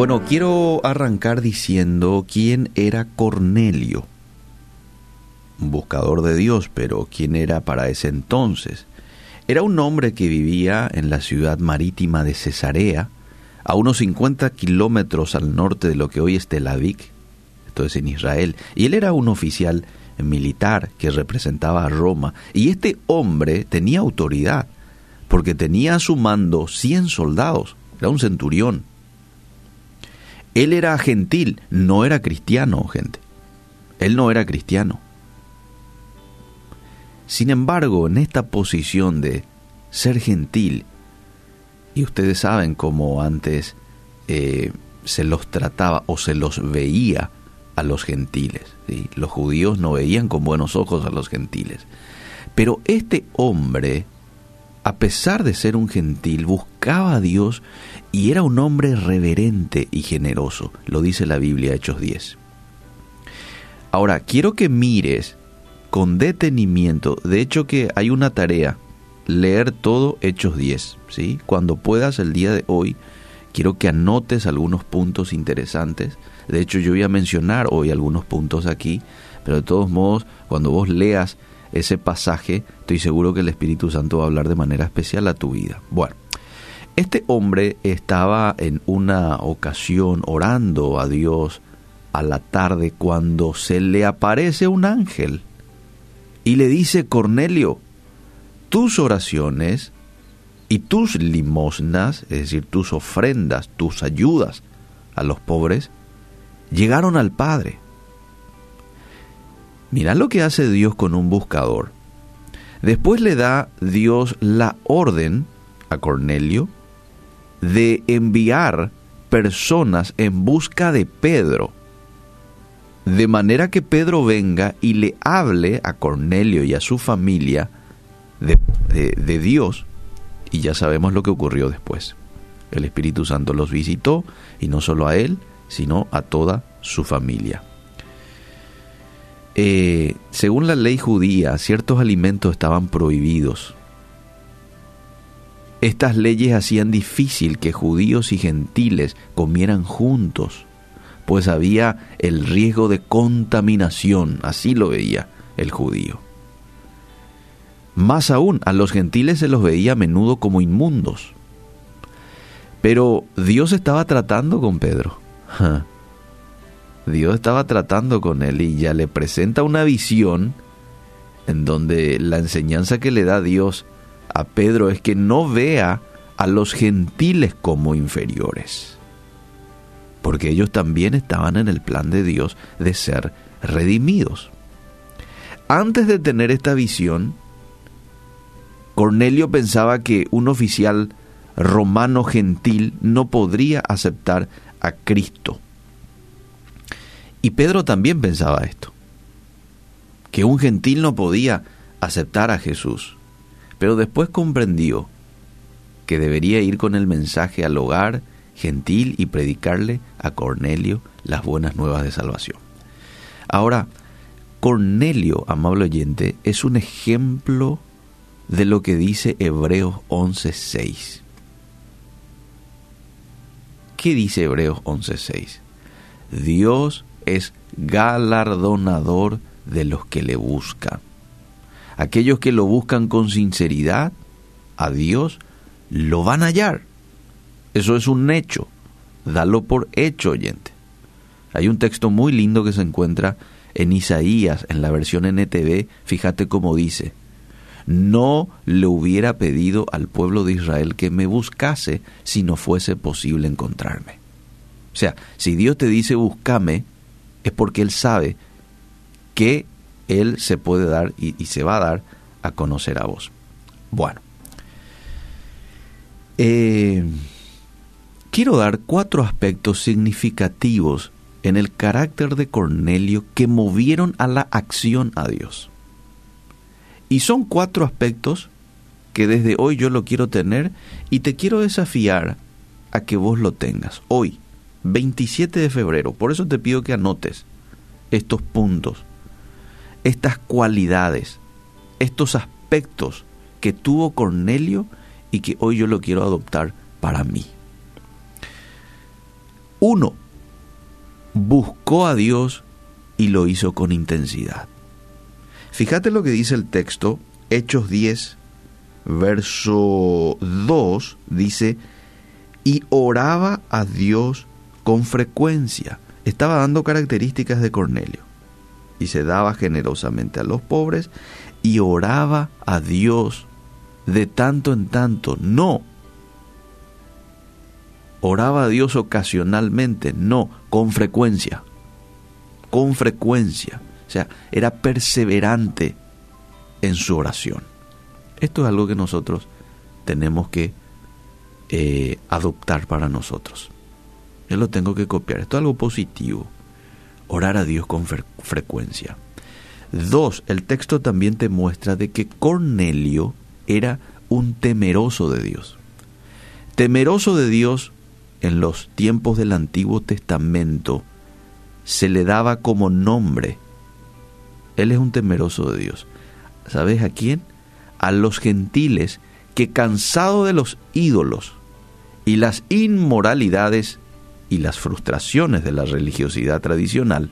Bueno, quiero arrancar diciendo quién era Cornelio. Buscador de Dios, pero quién era para ese entonces. Era un hombre que vivía en la ciudad marítima de Cesarea, a unos 50 kilómetros al norte de lo que hoy es Tel Aviv, esto es en Israel, y él era un oficial militar que representaba a Roma, y este hombre tenía autoridad, porque tenía a su mando 100 soldados, era un centurión. Él era gentil, no era cristiano, gente. Él no era cristiano. Sin embargo, en esta posición de ser gentil, y ustedes saben cómo antes eh, se los trataba o se los veía a los gentiles. Los judíos no veían con buenos ojos a los gentiles. Pero este hombre, a pesar de ser un gentil, buscaba a Dios y era un hombre reverente y generoso. Lo dice la Biblia, Hechos 10. Ahora, quiero que mires con detenimiento. De hecho que hay una tarea, leer todo Hechos 10. ¿sí? Cuando puedas el día de hoy, quiero que anotes algunos puntos interesantes. De hecho yo voy a mencionar hoy algunos puntos aquí, pero de todos modos, cuando vos leas ese pasaje, estoy seguro que el Espíritu Santo va a hablar de manera especial a tu vida. Bueno, este hombre estaba en una ocasión orando a Dios a la tarde cuando se le aparece un ángel y le dice, Cornelio, tus oraciones y tus limosnas, es decir, tus ofrendas, tus ayudas a los pobres, llegaron al Padre. Mira lo que hace Dios con un buscador. Después le da Dios la orden a Cornelio de enviar personas en busca de Pedro de manera que Pedro venga y le hable a Cornelio y a su familia de, Dios, y ya sabemos lo que ocurrió después. El Espíritu Santo los visitó, y no solo a él, sino a toda su familia. Eh, según la ley judía, ciertos alimentos estaban prohibidos. Estas leyes hacían difícil que judíos y gentiles comieran juntos pues había el riesgo de contaminación, así lo veía el judío. Más aún, a los gentiles se los veía a menudo como inmundos. Pero Dios estaba tratando con Pedro. Dios estaba tratando con él y ya le presenta una visión en donde la enseñanza que le da Dios a Pedro es que no vea a los gentiles como inferiores porque ellos también estaban en el plan de Dios de ser redimidos. Antes de tener esta visión, Cornelio pensaba que un oficial romano gentil no podría aceptar a Cristo. Y Pedro también pensaba esto, que un gentil no podía aceptar a Jesús. Pero después comprendió que debería ir con el mensaje al hogar gentil y predicarle a Cornelio las buenas nuevas de salvación. Ahora, Cornelio, amable oyente, es un ejemplo de lo que dice Hebreos 11.6. ¿Qué dice Hebreos 11.6? Dios es galardonador de los que le buscan. Aquellos que lo buscan con sinceridad, a Dios lo van a hallar. Eso es un hecho. Dalo por hecho, oyente. Hay un texto muy lindo que se encuentra en Isaías, en la versión NTV, fíjate cómo dice, no le hubiera pedido al pueblo de Israel que me buscase si no fuese posible encontrarme. O sea, si Dios te dice búscame, es porque Él sabe que Él se puede dar y, se va a dar a conocer a vos. Bueno. Eh, quiero dar cuatro aspectos significativos en el carácter de Cornelio que movieron a la acción a Dios. Y son cuatro aspectos que desde hoy yo lo quiero tener y te quiero desafiar a que vos lo tengas. Hoy, 27 de febrero, por eso te pido que anotes estos puntos, estas cualidades, estos aspectos que tuvo Cornelio y que hoy yo lo quiero adoptar para mí. Uno, buscó a Dios y lo hizo con intensidad. Fíjate lo que dice el texto, Hechos 10, verso 2, dice, y oraba a Dios con frecuencia. Estaba dando características de Cornelio. Y se daba generosamente a los pobres y oraba a Dios de tanto en tanto. No. Oraba a Dios ocasionalmente, no, con frecuencia. Con frecuencia. O sea, era perseverante en su oración. Esto es algo que nosotros tenemos que eh, adoptar para nosotros. Yo lo tengo que copiar. Esto es algo positivo. Orar a Dios con frecuencia. Dos, el texto también te muestra de que Cornelio era un temeroso de Dios. Temeroso de Dios en los tiempos del Antiguo Testamento se le daba como nombre. Él es un temeroso de Dios. ¿Sabes a quién? A los gentiles que cansado de los ídolos y las inmoralidades y las frustraciones de la religiosidad tradicional,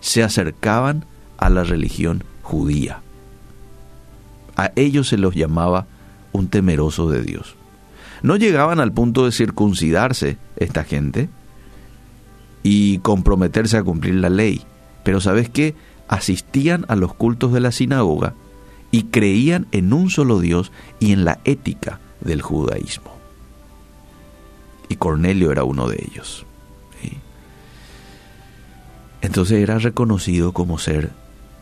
se acercaban a la religión judía. A ellos se los llamaba un temeroso de Dios. No llegaban al punto de circuncidarse esta gente y comprometerse a cumplir la ley, pero ¿sabes qué? Asistían a los cultos de la sinagoga y creían en un solo Dios y en la ética del judaísmo. Y Cornelio era uno de ellos. Entonces era reconocido como ser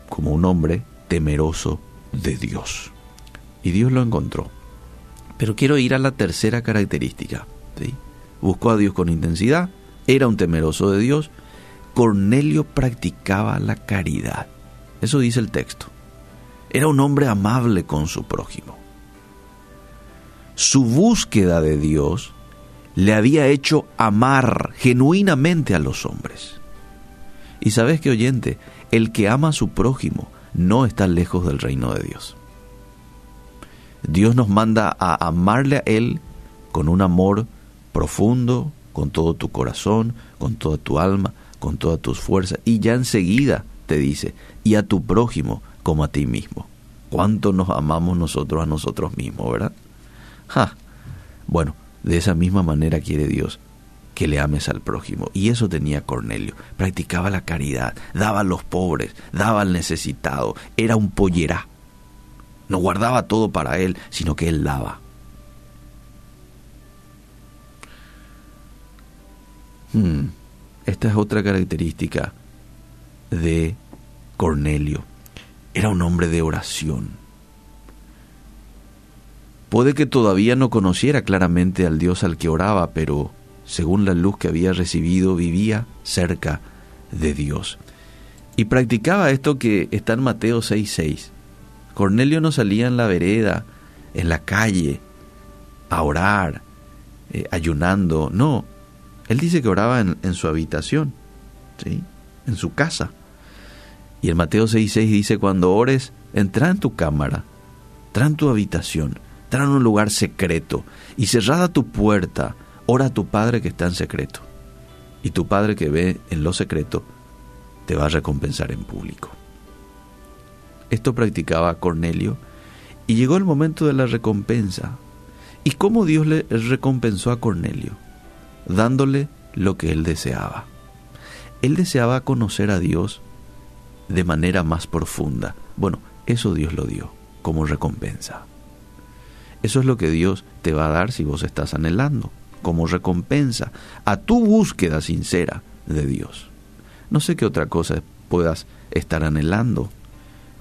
como un hombre temeroso de Dios. Y Dios lo encontró. Pero quiero ir a la tercera característica. Buscó a Dios con intensidad, era un temeroso de Dios. Cornelio practicaba la caridad. Eso dice el texto. Era un hombre amable con su prójimo. Su búsqueda de Dios le había hecho amar genuinamente a los hombres. Y sabes que oyente, el que ama a su prójimo no está lejos del reino de Dios. Dios nos manda a amarle a Él con un amor profundo, con todo tu corazón, con toda tu alma, con todas tus fuerzas. Y ya enseguida te dice, y a tu prójimo como a ti mismo. ¿Cuánto nos amamos nosotros a nosotros mismos, verdad? Ja. Bueno, de esa misma manera quiere Dios que le ames al prójimo. Y eso tenía Cornelio. Practicaba la caridad, daba a los pobres, daba al necesitado. Era un pollerá. No guardaba todo para él, sino que él daba. Hmm, esta es otra característica de Cornelio. Era un hombre de oración. Puede que todavía no conociera claramente al Dios al que oraba, pero según la luz que había recibido, vivía cerca de Dios. Y practicaba esto que está en Mateo 6:6. Cornelio no salía en la vereda, en la calle, a orar, eh, ayunando, no. Él dice que oraba en, su habitación, ¿sí? en su casa. Y en Mateo 6:6 dice, cuando ores, entra en tu cámara, entra en tu habitación, entra en un lugar secreto y cerrada tu puerta, Ora a tu Padre que está en secreto, y tu Padre que ve en lo secreto te va a recompensar en público. Esto practicaba Cornelio y llegó el momento de la recompensa. ¿Y cómo Dios le recompensó a Cornelio? Dándole lo que él deseaba. Él deseaba conocer a Dios de manera más profunda. Bueno, eso Dios lo dio como recompensa. Eso es lo que Dios te va a dar si vos estás anhelando como recompensa a tu búsqueda sincera de Dios. No sé qué otra cosa puedas estar anhelando.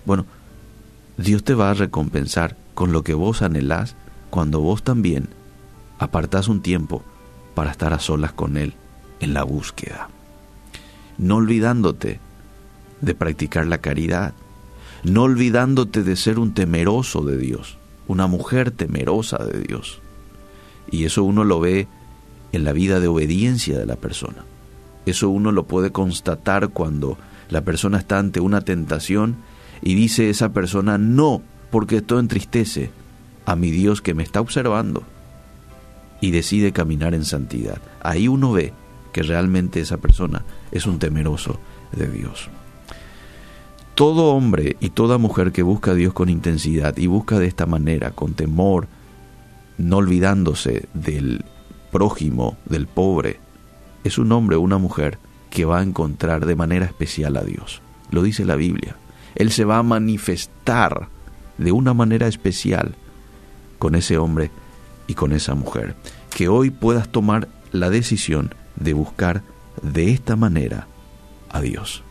Bueno, Dios te va a recompensar con lo que vos anhelás cuando vos también apartás un tiempo para estar a solas con Él en la búsqueda. No olvidándote de practicar la caridad, no olvidándote de ser un temeroso de Dios, una mujer temerosa de Dios. Y eso uno lo ve en la vida de obediencia de la persona. Eso uno lo puede constatar cuando la persona está ante una tentación y dice esa persona, no, porque esto entristece a mi Dios que me está observando y decide caminar en santidad. Ahí uno ve que realmente esa persona es un temeroso de Dios. Todo hombre y toda mujer que busca a Dios con intensidad y busca de esta manera, con temor, no olvidándose del prójimo, del pobre, es un hombre o una mujer que va a encontrar de manera especial a Dios. Lo dice la Biblia. Él se va a manifestar de una manera especial con ese hombre y con esa mujer. Que hoy puedas tomar la decisión de buscar de esta manera a Dios.